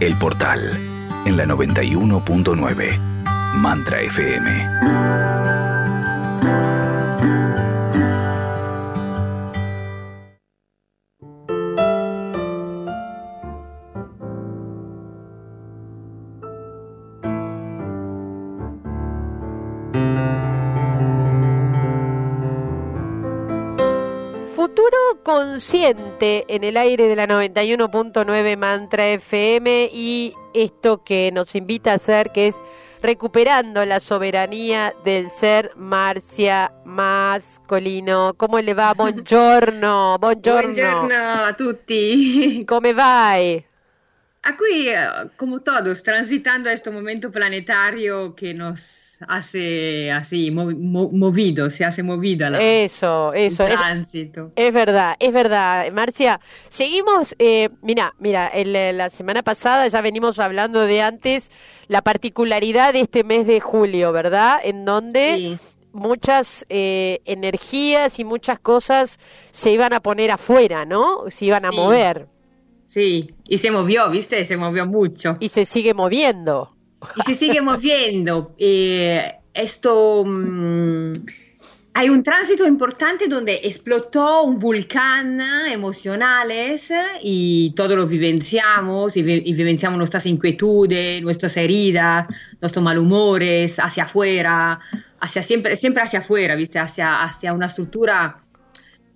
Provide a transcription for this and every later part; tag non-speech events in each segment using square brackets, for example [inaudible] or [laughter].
El Portal, en la 91.9, Mantra FM. consciente en el aire de la 91.9 Mantra FM y esto que nos invita a hacer que es recuperando la soberanía del ser Marcia mascolino. ¿Cómo le va? Buongiorno, [laughs] buongiorno. Buongiorno a tutti. [laughs] Come vai? Aquí, eh, como todos, transitando a este momento planetario que nos hace así, movido, se hace movida la, eso, eso, el tránsito. Es, verdad, es verdad. Marcia, seguimos, eh, mira, mira, la semana pasada ya venimos hablando de antes la particularidad de este mes de julio, ¿verdad? En donde... muchas eh, energías y muchas cosas se iban a poner afuera, ¿no? Se iban a mover. Sí, y se movió, ¿viste? Se movió mucho. Y se sigue moviendo y se sigue moviendo. Eh, esto, mm, hay un tránsito importante donde explotó un volcán emocionales y todos lo vivenciamos y, vivenciamos nuestras inquietudes, nuestras heridas, nuestros malhumores hacia afuera, hacia siempre, siempre hacia afuera, ¿viste? Hacia, hacia una estructura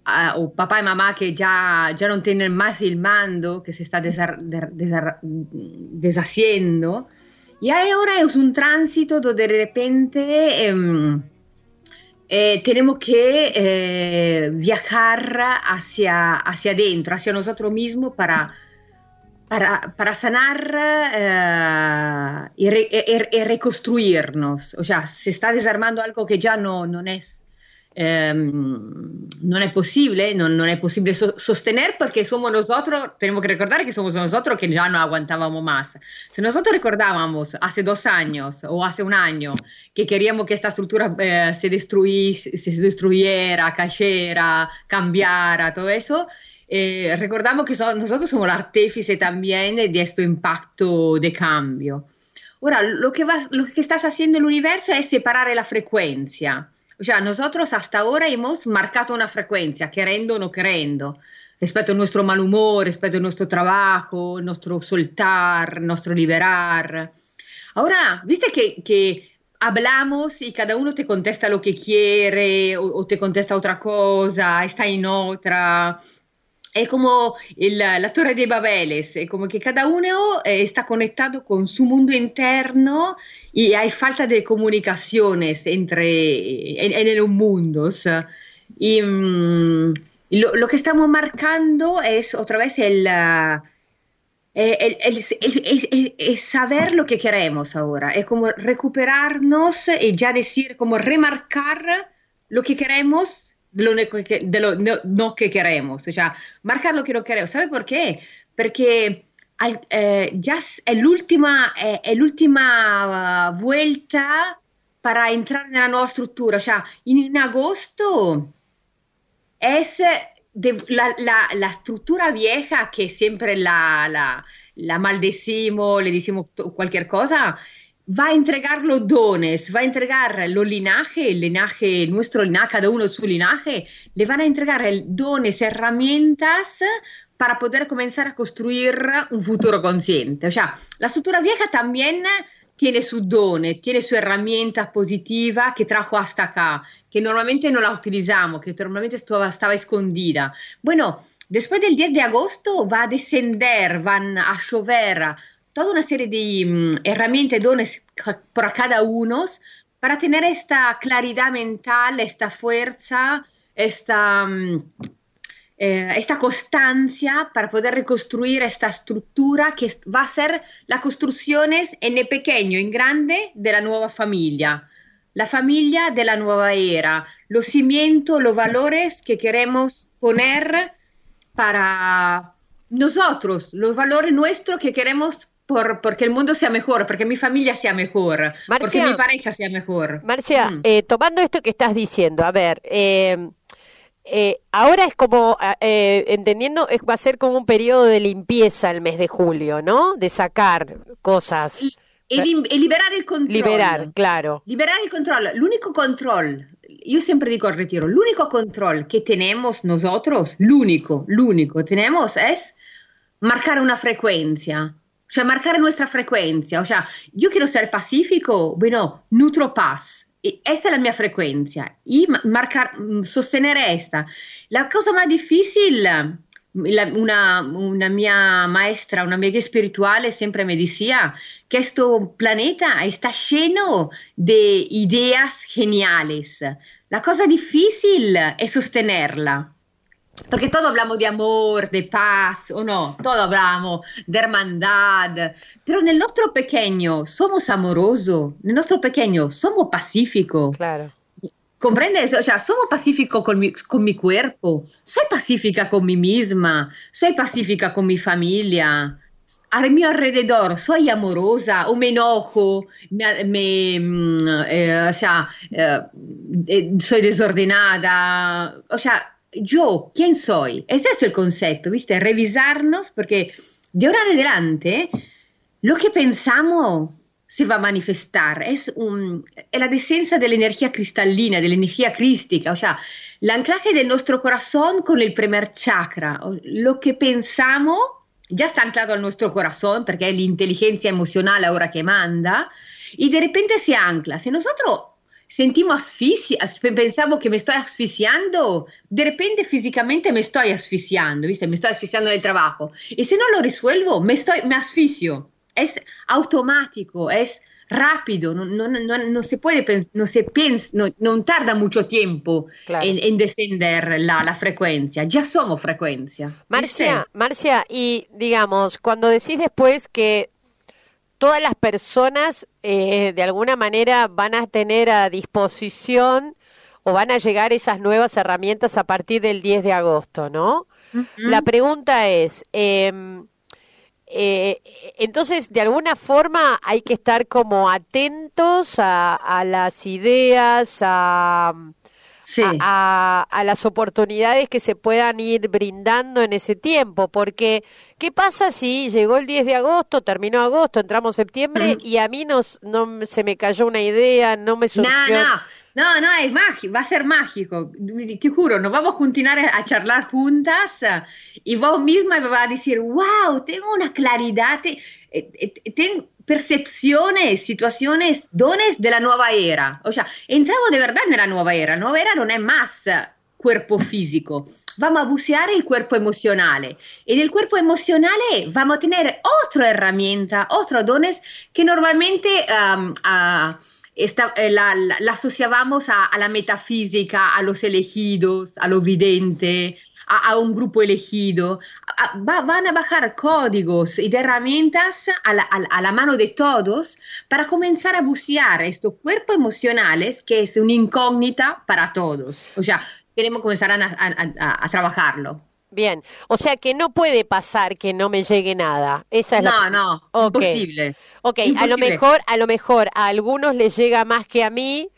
uh, o papá y mamá que ya, ya no tienen más el mando, que se está deshaciendo y ahora es un tránsito donde de repente em, eh, tenemos que eh, viajar hacia, hacia adentro, hacia nosotros mismos para, para, sanar eh, y, reconstruirnos. O sea, se está desarmando algo que ya no, no es Em, no es posible, no, no es posible sostener porque somos nosotros, tenemos que recordar que somos nosotros que ya no aguantábamos más. Si nosotros recordábamos hace dos años o hace un año que queríamos que esta estructura eh, se, se destruyera, cayera, cambiara, todo eso, eh, recordamos que nosotros somos el también de este impacto de cambio. Ahora, lo que, lo que estás haciendo en el universo es separar la frecuencia. O sea, nosotros hasta ahora hemos marcado una frecuencia, queriendo o no queriendo, respecto a nuestro mal humor, respecto a nuestro trabajo, nuestro soltar, nuestro liberar. Ahora, viste que, que hablamos y cada uno te contesta lo que quiere o, o te contesta otra cosa, está en otra es como el, la torre de Babeles, es como que cada uno eh, está conectado con su mundo interno y hay falta de comunicaciones entre en, en los mundos. Y, mm, lo, que estamos marcando es otra vez el, el, saber lo que queremos ahora, es como recuperarnos y ya decir, como remarcar lo que queremos lo, que, de lo no, que queremos, o sea, marcar lo que no queremos. ¿Sabe por qué? Porque eh, ya es l'ultima, eh, è l'ultima vuelta para entrar en la nueva estructura, o sea, en, agosto es de, la, la, la, estructura vieja que siempre la, la, maldecimos, le decimos cualquier cosa, va a entregar los dones, va a entregar los linajes, el linaje, nuestro linaje, cada uno su linaje, le van a entregar dones, herramientas para poder comenzar a construir un futuro consciente. O sea, la estructura vieja también tiene sus dones, tiene su herramienta positiva que trajo hasta acá, que normalmente no la utilizamos, que normalmente estaba, estaba escondida. Bueno, después del 10 de agosto va a descender, van a llover toda una serie de um, herramientas, dones para cada uno para tener esta claridad mental, esta fuerza, esta, um, eh, esta constancia para poder reconstruir esta estructura que va a ser las construcciones en el pequeño, en grande de la nueva familia. La familia de la nueva era, los cimientos, los valores que queremos poner para nosotros, los valores nuestros que queremos por, porque el mundo sea mejor, porque mi familia sea mejor, porque mi pareja sea mejor. Marcia, mm. eh, tomando esto que estás diciendo, a ver, eh, eh, ahora es como, eh, entendiendo, es, va a ser como un periodo de limpieza el mes de julio, ¿no? De sacar cosas. Y, y, liberar el control. Liberar, claro. Liberar el control. L'unico control, io sempre dico al retiro, l'unico control que tenemos nosotros, l'unico, l'unico tenemos es marcar una frecuencia. O sea, marcar nuestra frecuencia. O sea, yo quiero ser pacífico, bueno, nutro paz esa es la mia frecuencia y marcar, mm, sostener esta. La cosa más difícil, la, una, una, mia maestra, una amiga espiritual siempre me decía que este planeta está lleno de ideas. La cosa difícil es sostenerla. Porque todos hablamos de amor, de paz, o no, todos hablamos de hermandad, pero en el nuestro pequeño somos amorosos, en el nuestro pequeño somos pacíficos. Claro. ¿Comprendes? O sea, somos pacíficos con mi, con mi cuerpo, soy pacífica con mí misma, soy pacífica con mi familia, a mi alrededor soy amorosa o me enojo, me, me mm, eh, o sea, eh, eh, soy desordenada, o sea, yo, ¿quién soy? Ese es el concepto, ¿viste? Revisarnos porque de ahora en adelante lo que pensamos se va a manifestar, es, un, es la descensa de la energía cristalina, de la energía crística, o sea, el anclaje de nuestro corazón con el primer chakra, lo que pensamos ya está anclado al nuestro corazón porque es la inteligencia emocional ahora que manda y de repente se ancla. Si nosotros sentimos asfixia, pensamos que me estoy asfixiando, de repente físicamente me estoy asfixiando, ¿viste? Me estoy asfixiando en el trabajo. Y si no lo resuelvo, me, estoy, me asfixio. Es automático, es rápido, no, no, no, no se puede, no se piensa, no, no tarda mucho tiempo claro. en, en, descender la, la, frecuencia, ya somos frecuencia. Marcia, Marcia, y digamos, cuando decís después que todas las personas eh, de alguna manera van a tener a disposición o van a llegar esas nuevas herramientas a partir del 10 de agosto, ¿no? Uh -huh. La pregunta es, eh, eh, entonces, de alguna forma hay que estar como atentos a, a las ideas, a, sí. a, a, las oportunidades que se puedan ir brindando en ese tiempo, porque ¿qué pasa si llegó el 10 de agosto, terminó agosto, entramos septiembre mm. y a mí no, no se me cayó una idea, no me surgió... No, no. No, no, es mágico, va a ser mágico. Te juro, nos vamos a continuar a charlar juntas y vos misma me vas a decir, wow, tengo una claridad, tengo percepciones, situaciones, dones de la nueva era. O sea, entramos de verdad en la nueva era. La nueva era no es más cuerpo físico, vamos a bucear el cuerpo emocional. En el cuerpo emocional vamos a tener otra herramienta, otros dones que normalmente um, esta, eh, la, la, la, asociábamos a, a, la metafísica, a los elegidos, a lo vidente, a, a un grupo elegido. Va, van a bajar códigos y herramientas a la, a la, mano de todos para comenzar a bucear estos cuerpos emocionales que es una incógnita para todos. O sea, queremos comenzar a, a trabajarlo. Bien, o sea que no puede pasar que no me llegue nada. Esa es no, la... no, okay. imposible. Ok, imposible. a lo mejor, a lo mejor a algunos les llega más que a mí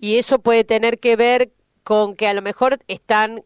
y eso puede tener que ver con que a lo mejor están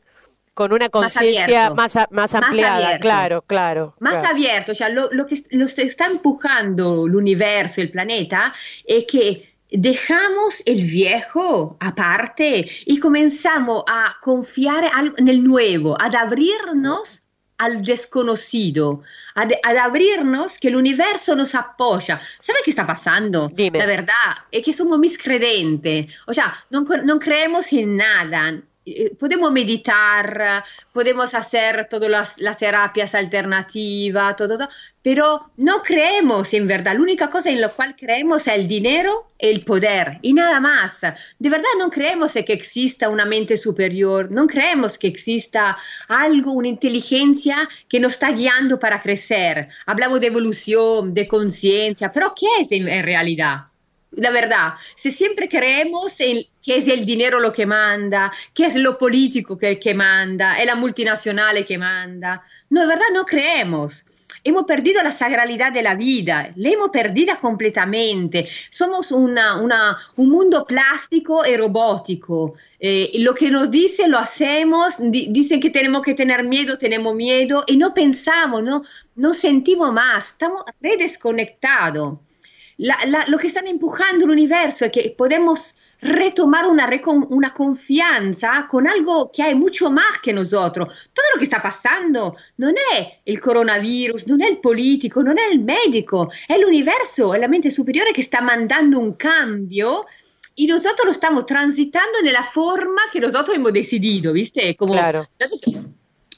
con una conciencia más, más, más, ampliada, más claro, claro. Más claro. abierto, o sea, lo, lo que lo está empujando el universo, el planeta, es que dejamos el viejo aparte y comenzamos a confiar en el nuevo, a abrirnos al desconocido, a, a, abrirnos que el universo nos apoya. ¿Sabe qué está pasando? Dime. La verdad es que somos miscredentes, o sea, no, no creemos en nada, eh, podemos meditar, podemos hacer todas las, las terapias alternativas, todo, todo, pero no creemos en verdad. La única cosa en la cual creemos es el dinero y el poder y nada más. De verdad no creemos que exista una mente superior, no creemos que exista algo, una inteligencia que nos está guiando para crecer. Hablamos de evolución, de conciencia, pero ¿qué es en, realidad? la verdad, si siempre creemos en que es el dinero lo que manda, que es lo político que, que manda, es la multinacional que manda, no, de verdad no creemos. Hemos perdido la sagralidad de la vida, la hemos perdida completamente. Somos una, un mundo plástico y robótico. Eh, lo que nos dice lo hacemos, di, dicen que tenemos que tener miedo, tenemos miedo y no pensamos, no, no sentimos más, estamos redesconectados. Lo que están empujando el universo es que podemos retomar una, una, confianza con algo que hay mucho más que nosotros. Todo lo que está pasando no es el coronavirus, no es el político, no es el médico, es el universo, es la mente superiore que está mandando un cambio y nosotros lo estamos transitando en la forma que nosotros hemos decidido, ¿viste? Como claro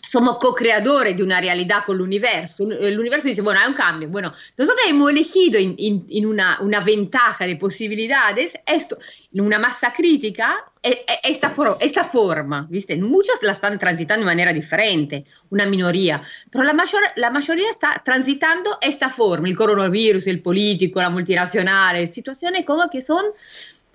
somos co-creadores de una realidad con el universo. El universo dice, bueno, hay un cambio. Bueno, nosotros hemos elegido en, en, en una, una, ventaja de posibilidades, esto, una masa crítica, esta, for, forma, ¿viste? Muchos la están transitando de manera diferente, una minoría, pero la, mayor, la mayoría está transitando esta forma, el coronavirus, el político, la multinacional, situaciones como que son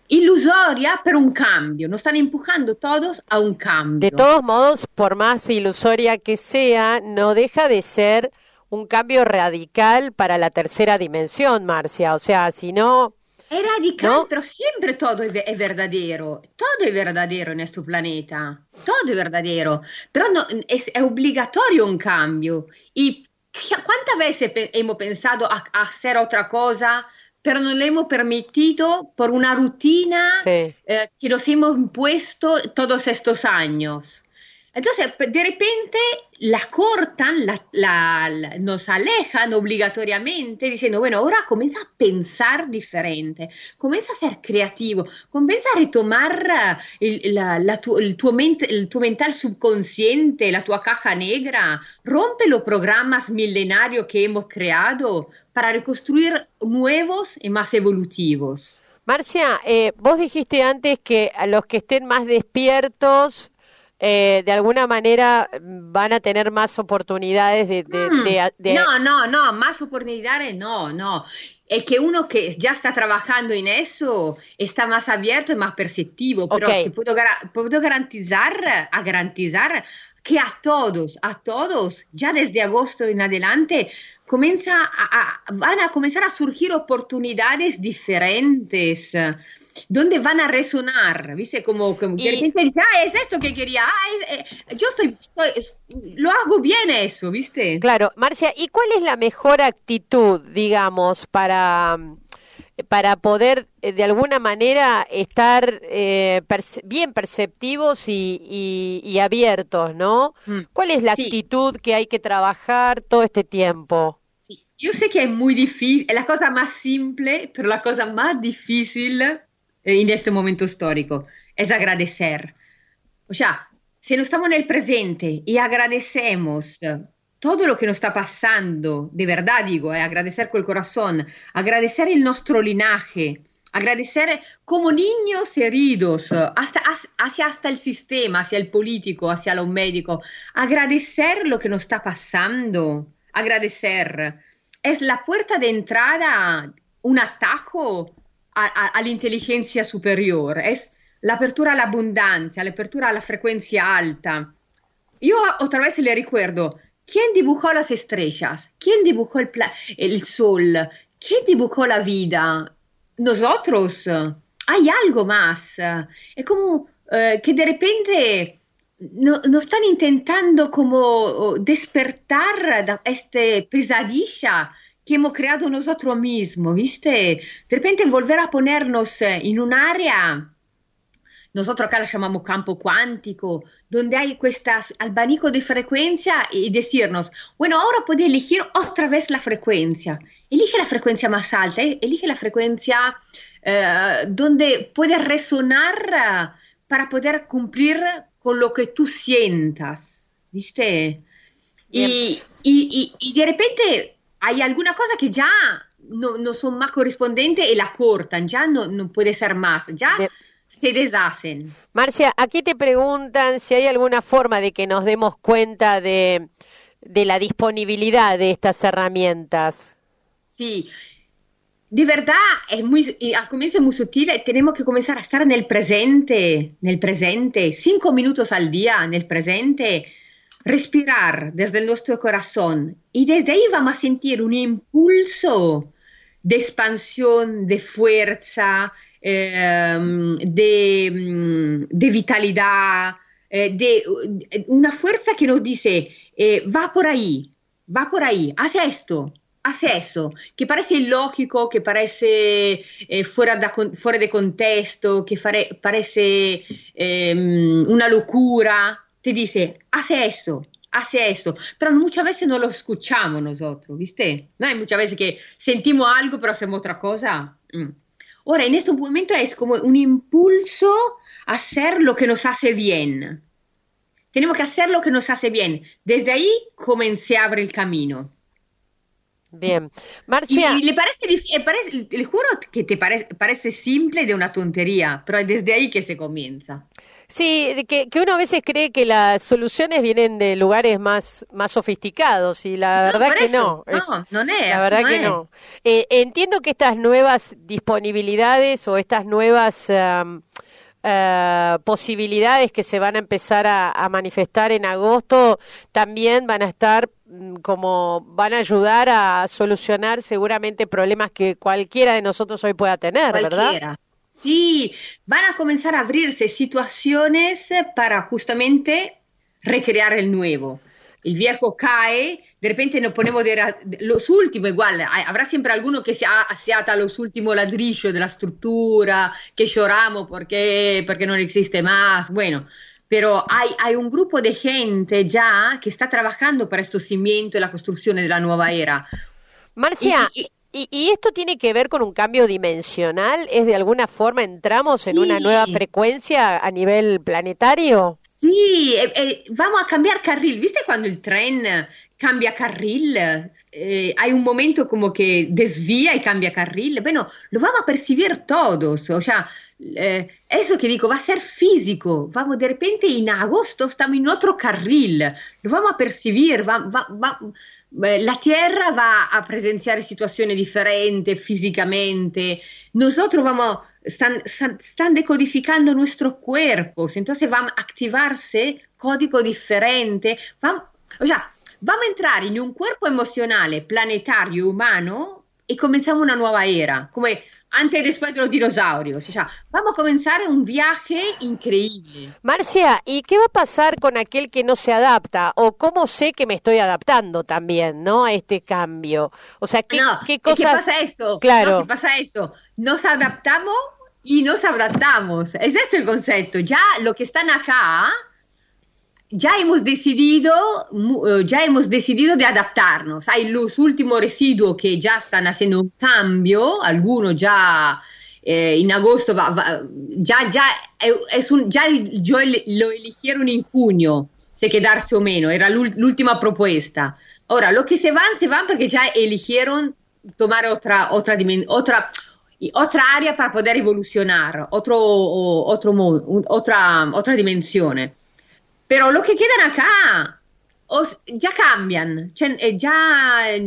ilusoria pero un cambio, nos están empujando todos a un cambio. De todos modos, por más ilusoria que sea, no deja de ser un cambio radical para la tercera dimensión, Marcia. O sea, si no... Es radical, ¿no? pero siempre todo es, es, verdadero. Todo es verdadero en este planeta. Todo es verdadero. Pero no, es, es obligatorio un cambio. ¿Y cuántas veces hemos pensado a, a hacer otra cosa? Pero no le hemos permitido por una rutina sí. eh, que nos hemos impuesto todos estos años. Entonces, de repente la cortan, la, la, la, nos alejan obligatoriamente diciendo, bueno, ahora comienza a pensar diferente, comienza a ser creativo, comienza a retomar el, tu, el, tuo ment, el tuo mental subconsciente, la tua caja negra, rompe los programas milenarios que hemos creado para reconstruir nuevos y más evolutivos. Marcia, eh, vos dijiste antes que a los que estén más despiertos, eh, de alguna manera van a tener más oportunidades de, de, mm, de, de, No, no, no, más oportunidades no, no. Es que uno que ya está trabajando en eso está más abierto y más perceptivo, pero okay. puedo, puedo garantizar, a garantizar que a todos, a todos, ya desde agosto en adelante, comienza a, a, van a comenzar a surgir oportunidades diferentes donde van a resonar, ¿viste? Como, como que de repente dice, ah, es esto que quería, ah, es, eh, yo estoy, estoy, lo hago bien eso, ¿viste? Claro, Marcia, ¿y cuál es la mejor actitud, digamos, para, para poder eh, de alguna manera estar eh, perce bien perceptivos y, y, y, abiertos, ¿no? Mm. ¿Cuál es la sí. actitud que hay que trabajar todo este tiempo? Sí. Yo sé que es muy difícil, es la cosa más simple, pero la cosa más difícil en este momento histórico, es agradecer. O sea, si no estamos en el presente y agradecemos todo lo que nos está pasando, de verdad digo, eh, agradecer con el corazón, agradecer el nuestro linaje, agradecer como niños heridos hasta, hacia hasta el sistema, hacia el político, hacia los médicos, agradecer lo que nos está pasando, agradecer. Es la puerta de entrada, un atajo a, a, all'intelligenza superiore, es la apertura all'abbondanza, l'apertura alla frequenza alta. Io otra vez le recuerdo, ¿quién dibujó las estrellas? ¿Quién dibujó el, el sol? ¿Quién dibujó la vida? Nosotros. Hay algo más. Es como eh, que de repente no, nos están intentando como despertar de esta pesadilla que hemos creado nosotros mismos, ¿viste? De repente volver a ponernos en un área, nosotros acá la llamamos campo cuántico, donde hay estas abanico de frecuencia y decirnos, bueno, ahora puedes elegir otra vez la frecuencia. Elige la frecuencia más alta, eh, elige la frecuencia eh, donde puedes resonar para poder cumplir con lo que tú sientas, ¿viste? Y, y, y, y de repente hay alguna cosa que ya no, no son más correspondientes y la cortan, ya no, no puede ser más, ya de... se deshacen. Marcia, aquí te preguntan si hay alguna forma de que nos demos cuenta de, de la disponibilidad de estas herramientas. Sí, de verdad es muy, al comienzo es muy sutil, tenemos que comenzar a estar en el presente, en el presente, cinco minutos al día en el presente respirar desde nuestro corazón y desde ahí vamos a sentir un impulso de expansión, de fuerza, eh, de, mm, de, vitalidad, eh, de una fuerza que nos dice, eh, va por ahí, va por ahí, hace esto, hace eso, que parece ilógico, que parece eh, fuera, da, fuera, de contexto, que fare, parece eh, una locura, te dice, hace eso, hace eso, pero muchas veces no lo escuchamos nosotros, ¿viste? No hay muchas veces que sentimos algo pero hacemos otra cosa. Mm. Ahora, en este momento es como un impulso a hacer lo que nos hace bien. Tenemos que hacer lo que nos hace bien. Desde ahí comencé a abrir el camino. Bien. Marcia. Y, le parece, eh, parece, le juro que te parece, parece simple de una tontería, pero es desde ahí que se comienza. Sí, que, que uno a veces cree que las soluciones vienen de lugares más, más sofisticados y la verdad que no. no, no es. La verdad no que es. no. Eh, entiendo que estas nuevas disponibilidades o estas nuevas um, uh, posibilidades que se van a empezar a, a, manifestar en agosto también van a estar mm, como van a ayudar a solucionar seguramente problemas que cualquiera de nosotros hoy pueda tener, Cualquiera. ¿verdad? Sí, van a comenzar a abrirse situaciones para justamente recrear el nuevo. El viejo cae, de repente nos ponemos de, los últimos, igual, habrá siempre alguno que se, ha, se ata a los últimos ladrillos de la estructura, que lloramos porque, porque no existe más, bueno, pero hay, hay, un grupo de gente ya que está trabajando para estos cimientos y la construcción de la nueva era. Marcia, y, y, ¿Y, ¿Y, esto tiene que ver con un cambio dimensional? ¿Es de alguna forma entramos en sí. una nueva frecuencia a nivel planetario? Sí, eh, eh, vamos a cambiar carril. ¿Viste cuando el tren cambia carril? Eh, hay un momento como que desvía y cambia carril. Bueno, lo vamos a percibir todos. O sea, eso que digo va a ser físico. Vamos de repente en agosto estamos en otro carril. Lo vamos a percibir. Va, va, va, la Tierra va a presenciar situaciones diferentes físicamente, nosotros vamos, están, están decodificando nuestros cuerpos, entonces van a activarse código diferente, van, o vamos a entrar en un cuerpo emocional planetario humano y comenzamos una nueva era, como antes y después de los dinosaurios. O sea, vamos a comenzar un viaje increíble. Marcia, ¿y qué va a pasar con aquel que no se adapta? ¿O cómo sé que me estoy adaptando también, ¿no? A este cambio. O sea, ¿qué, no, qué cosas... ¿Qué pasa eso? Claro. No, ¿Qué pasa eso? Nos adaptamos y nos adaptamos. Ese es el concepto. Ya lo que están acá ya hemos decidido, eh, ya hemos decidido de adaptarnos. Hay los últimos residuos que ya están un cambio, algunos ya eh, en agosto, va, va, ya, ya, es un, ya yo lo eligieron en junio, si quedarse o menos, era l'ultima propuesta. Ahora, los que se van, se van porque ya eligieron tomar otra, otra, otra, otra área para poder evolucionar, otro, otro, otra, otra dimensione. Pero los que quedan acá os, ya cambian, cioè, ya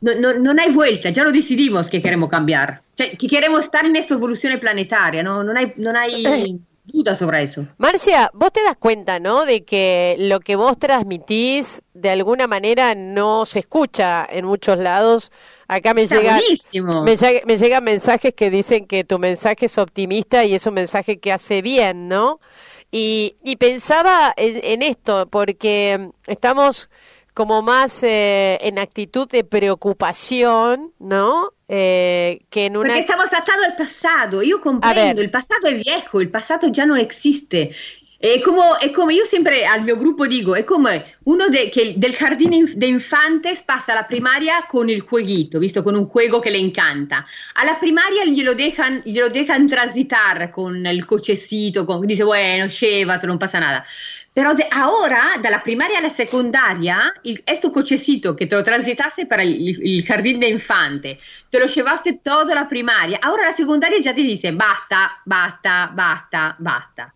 no, no, no, hay vuelta, ya lo decidimos que queremos cambiar, cioè, que queremos estar en esta evolución planetaria, no, no hay, no hay [clears throat] duda sobre eso. Marcia, vos te das cuenta, ¿no? De que lo que vos transmitís de alguna manera no se escucha en muchos lados. Acá me llegan, me, me llegan mensajes que dicen que tu mensaje es optimista y es un mensaje que hace bien, ¿no? Y, y pensaba en, en, esto, porque estamos como más eh, en actitud de preocupación, ¿no? Eh, que en una... Porque estamos atados al pasado, yo comprendo, el pasado es viejo, el pasado ya no existe. È come, è come, io sempre al mio gruppo dico, è come uno de, che del giardino de infantes passa alla primaria con il jueguito, visto con un juego che le encanta. Alla primaria glielo dejan, glielo dejan transitar con il cochecito, con, dice, bueno, llévatelo, non passa nada. Pero de ahora, dalla primaria alla secondaria, questo cochecito che te lo transitasse per il, il de infante, te lo llevaste toda la primaria, ahora la secondaria già ti dice, basta, basta, basta, basta.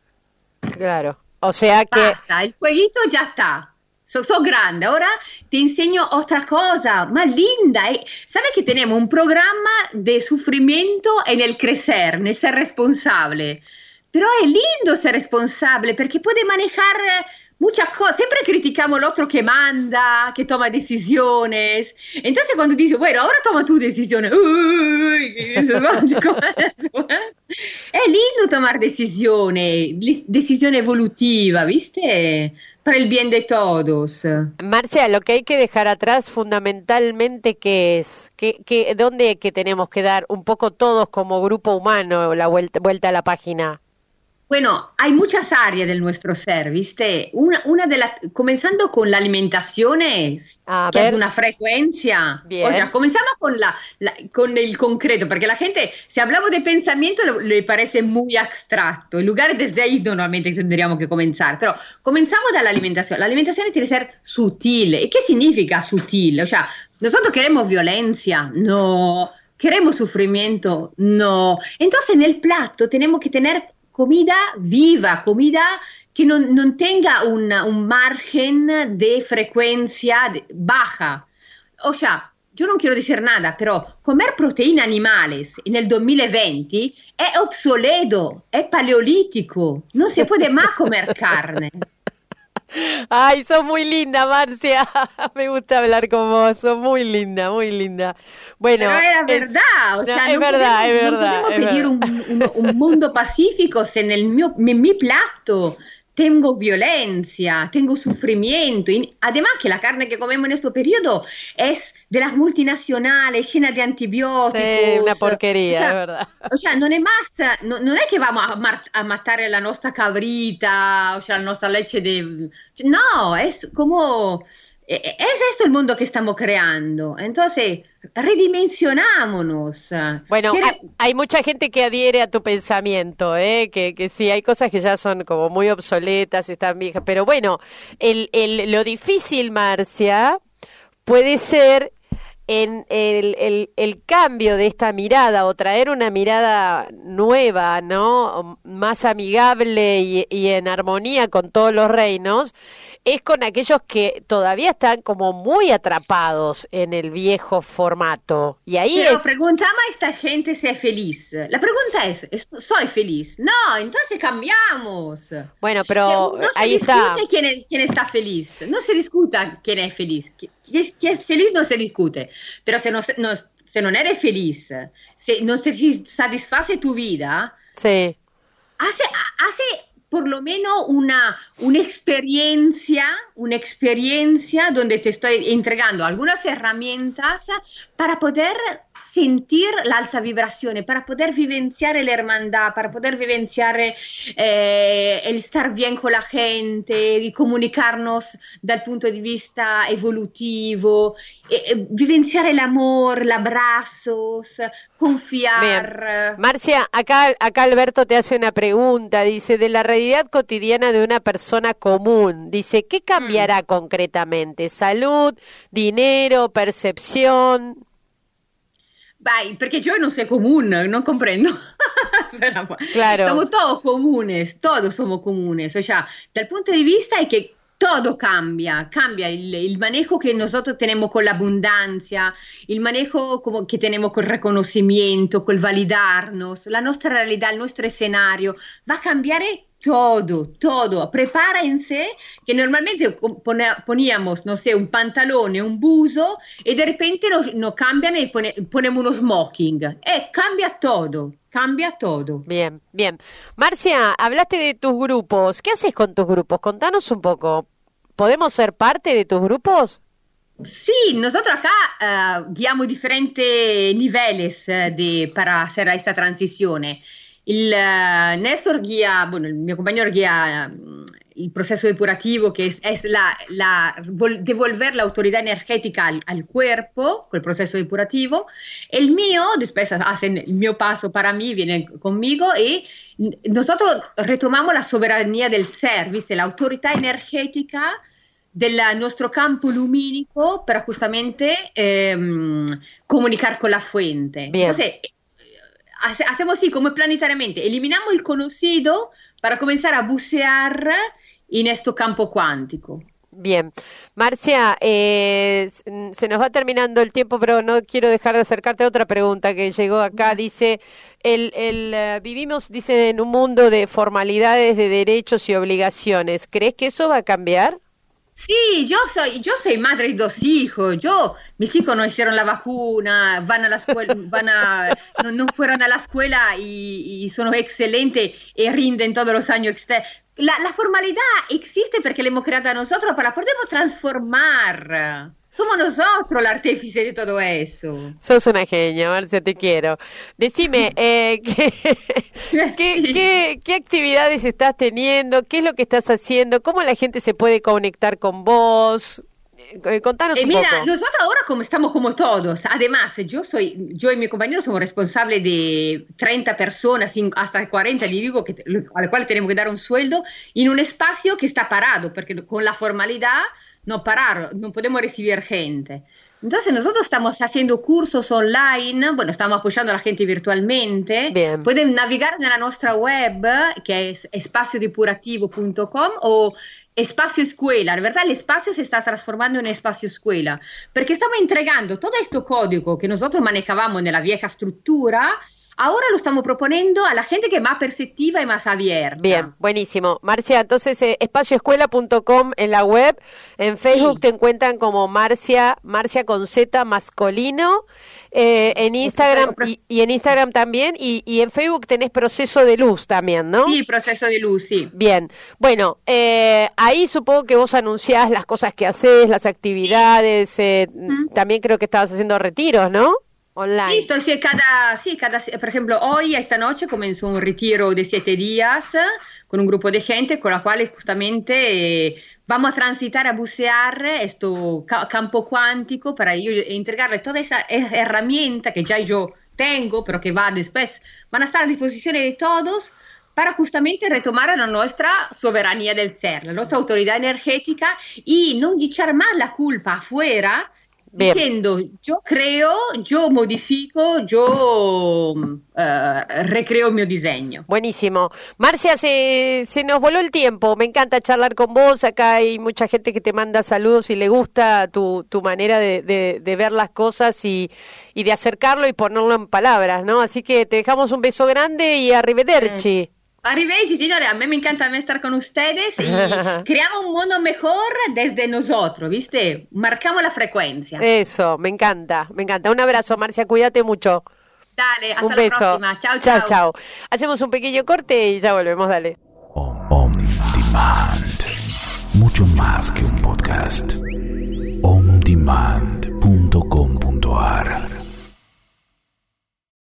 [laughs] Claro. O sea que. Basta, el jueguito ya está. Soy so grande, ahora te enseño otra cosa más linda. ¿Sabes que tenemos un programa de sufrimiento en el crecer, en el ser responsable? Pero es lindo ser responsable porque puede manejar muchas cosas, siempre criticamos al otro que manda, que toma decisiones. Entonces cuando dice, bueno, ahora toma tu decisión, [laughs] [laughs] es lindo tomar decisiones, decisión evolutiva, ¿viste? Para el bien de todos. Marcia, lo que hay que dejar atrás fundamentalmente, ¿qué es? ¿Qué, qué, ¿Dónde que tenemos que dar un poco todos como grupo humano la vuelta, vuelta a la página? Bueno, hay muchas áreas del nuestro ser, ¿viste? Una, una de las, comenzando con la alimentación, que ver. es una frecuencia. Bien. O sea, comenzamos con, la, la, con el concreto, porque la gente, si hablamos de pensamiento, le, parece muy abstracto. En lugar desde ahí normalmente tendríamos que comenzar. Pero comenzamos de la alimentación. La alimentación tiene que ser sutil. ¿Y qué significa sutil? O sea, nosotros queremos violencia, no. ¿Queremos sufrimiento? No. Entonces en el plato tenemos que tener comida viva, comida que no, no tenga una, un margen de frecuencia baja. O sea, yo no quiero decir nada, pero comer proteínas animales en el 2020 è obsoleto, è paleolítico, no se puede más comer carne. [laughs] Ay, sos muy linda, Marcia. [laughs] Me gusta hablar con vos, sos muy linda, muy linda. Bueno, Pero era verdad, o sea, no, es verdad, podemos, es verdad. No podemos pedir un, un, un, mundo pacífico si en el mio, en mi plato tengo violencia, tengo sufrimiento. Además que la carne que comemos en este periodo es de las multinacionales, llena de antibióticos. Sí, una porquería, o sea, es verdad. O sea, non è más, no, non è che vamos a, mar- a matare la nostra cabrita, o sea, la nostra leche de... No, es como... Es esto el mundo que estamos creando. Entonces, redimensionámonos. Bueno, hay, hay, mucha gente que adhiere a tu pensamiento, ¿eh? que, que sí, hay cosas que ya son como muy obsoletas, están viejas, pero bueno, el, el, lo difícil, Marcia, puede ser en el, el, el, cambio de esta mirada o traer una mirada nueva, ¿no? Más amigable y, y en armonía con todos los reinos, es con aquellos que todavía están como muy atrapados en el viejo formato. Y ahí Pero es... preguntamos a esta gente si es feliz. La pregunta es, ¿soy feliz? No, entonces cambiamos. Bueno, pero no ahí está. Quién, es, quién está feliz. No se discuta quién es feliz. Quién es, feliz no se discute. Pero si no, no, si no eres feliz, si no se satisface tu vida, sí. hace, hace por lo menos una, una experiencia, una experiencia donde te estoy entregando algunas herramientas para poder sentir la alta vibrazione, para poder vivenciar la hermandad, para poder vivenciar eh, el estar bien con la gente y comunicarnos dal punto di vista evolutivo, eh, vivenciar el amor, los abrazos, confiar. Bien. Marcia, acá, acá Alberto te hace una pregunta, dice, de la realidad cotidiana de una persona común, dice, ¿qué cambiará mm. concretamente? ¿Salud, dinero, percepción? Vai, perché io non soy común, no comprendo. [laughs] claro. Somos todos comunes, todos somos comunes. O sea, dal punto di vista è che todo cambia, cambia el, el, manejo que nosotros tenemos con la abundancia, el manejo como que tenemos con el reconocimiento, con el validarnos, la nuestra realidad, el nuestro escenario, va a cambiar todo, todo. Prepárense que normalmente poníamos, no sé, un pantalón, un buzo y de repente nos, nos cambian y pone, ponemos unos smoking. Eh, cambia todo. Cambia todo. Bien, bien. Marcia, hablaste de tus grupos. ¿Qué haces con tus grupos? Contanos un poco. ¿Podemos ser parte de tus grupos? Sí, nosotros acá uh, guiamos diferentes niveles uh, de, para hacer esta transición. Il Néstor guía, bueno, el, mi compañero guía el proceso depurativo, que es, es la, la, devolver la autoridad energética al, al, cuerpo con el proceso depurativo. El mío, después hacen el mío paso para mí, vienen conmigo y nosotros retomamos la soberanía del ser, ¿viste? la autoridad energética del nuestro campo lumínico para justamente eh, comunicar con la fuente. Bien. Entonces, hacemos así como planetariamente, eliminamos el conocido para comenzar a bucear en este campo cuántico. Bien. Marcia, eh, se nos va terminando el tiempo, pero no quiero dejar de acercarte a otra pregunta que llegó acá. Dice, el, el, eh, vivimos, dice, en un mundo de formalidades, de derechos y obligaciones. ¿Crees que eso va a cambiar? Sí, yo soy, yo soy madre de dos hijos. Yo, mis hijos no hicieron la vacuna, van a la escuela, [laughs] van a, no, fueron a la escuela y, y son excelentes y rinden todos los años. La, la formalidad existe porque la hemos creado nosotros para podernos transformar. Somos nosotros el artífice de todo eso. Sos una genia, Marcia, te quiero. Decime, [laughs] eh, [laughs] ¿qué, qué, actividades estás teniendo? ¿Qué es lo que estás haciendo? ¿Cómo la gente se puede conectar con vos? Eh, contanos eh, un mira, nosotros ahora como estamos como todos, además yo soy, yo y mi compañero somos responsables de 30 personas, hasta 40, digo, que, al cual tenemos que dar un sueldo, en un espacio que está parado, porque con la formalidad no parar, no podemos recibir gente. Entonces nosotros estamos haciendo cursos online, bueno, estamos apoyando a la gente virtualmente. Bien. Pueden navegar en la nuestra web, que es espaciodepurativo.com o espacio escuela. En verdad el espacio se está transformando en espacio escuela, porque estamos entregando todo este código que nosotros manejábamos en la vieja estructura Ahora lo estamos proponiendo a la gente que es más perceptiva y más abierta. Bien, buenísimo. Marcia, entonces eh, espacioescuela.com en la web, en Facebook te encuentran como Marcia, Marcia con Z masculino, eh, en Instagram y, en Instagram también, y, y, en Facebook tenés Proceso de Luz también, ¿no? Sí, Proceso de Luz, sí. Bien, bueno, eh, ahí supongo que vos anunciás las cosas que haces, las actividades, eh, también creo que estabas haciendo retiros, ¿no? Online. Sí, sí, cada, sí, cada, por ejemplo, hoy, esta noche, comenzó un retiro de siete días con un grupo de gente con la cual justamente eh, vamos a transitar, a bucear este campo cuántico para yo entregarle toda esa herramienta que ya yo tengo, pero que va después, van a estar a disposición de todos para justamente retomar la nuestra soberanía del ser, la nuestra autoridad energética y no echar más la culpa afuera diciendo yo creo, yo modifico, yo uh, recreo mi diseño. Buenísimo. Marcia, se, se nos voló el tiempo. Me encanta charlar con vos. Acá hay mucha gente que te manda saludos y le gusta tu, tu manera de, de, ver las cosas y, y, de acercarlo y ponerlo en palabras, ¿no? Así que te dejamos un beso grande y arrivederci. Arrivederci, señores. A mí me encanta estar con ustedes y [laughs] creamos un mundo mejor desde nosotros, ¿viste? Marcamos la frecuencia. Eso, me encanta, me encanta. Un abrazo, Marcia, cuídate mucho. Dale, hasta un beso. la próxima. Chao, chao. Chao, Hacemos un pequeño corte y ya volvemos, dale. On, Demand. Mucho más que un podcast. ondemand.com.ar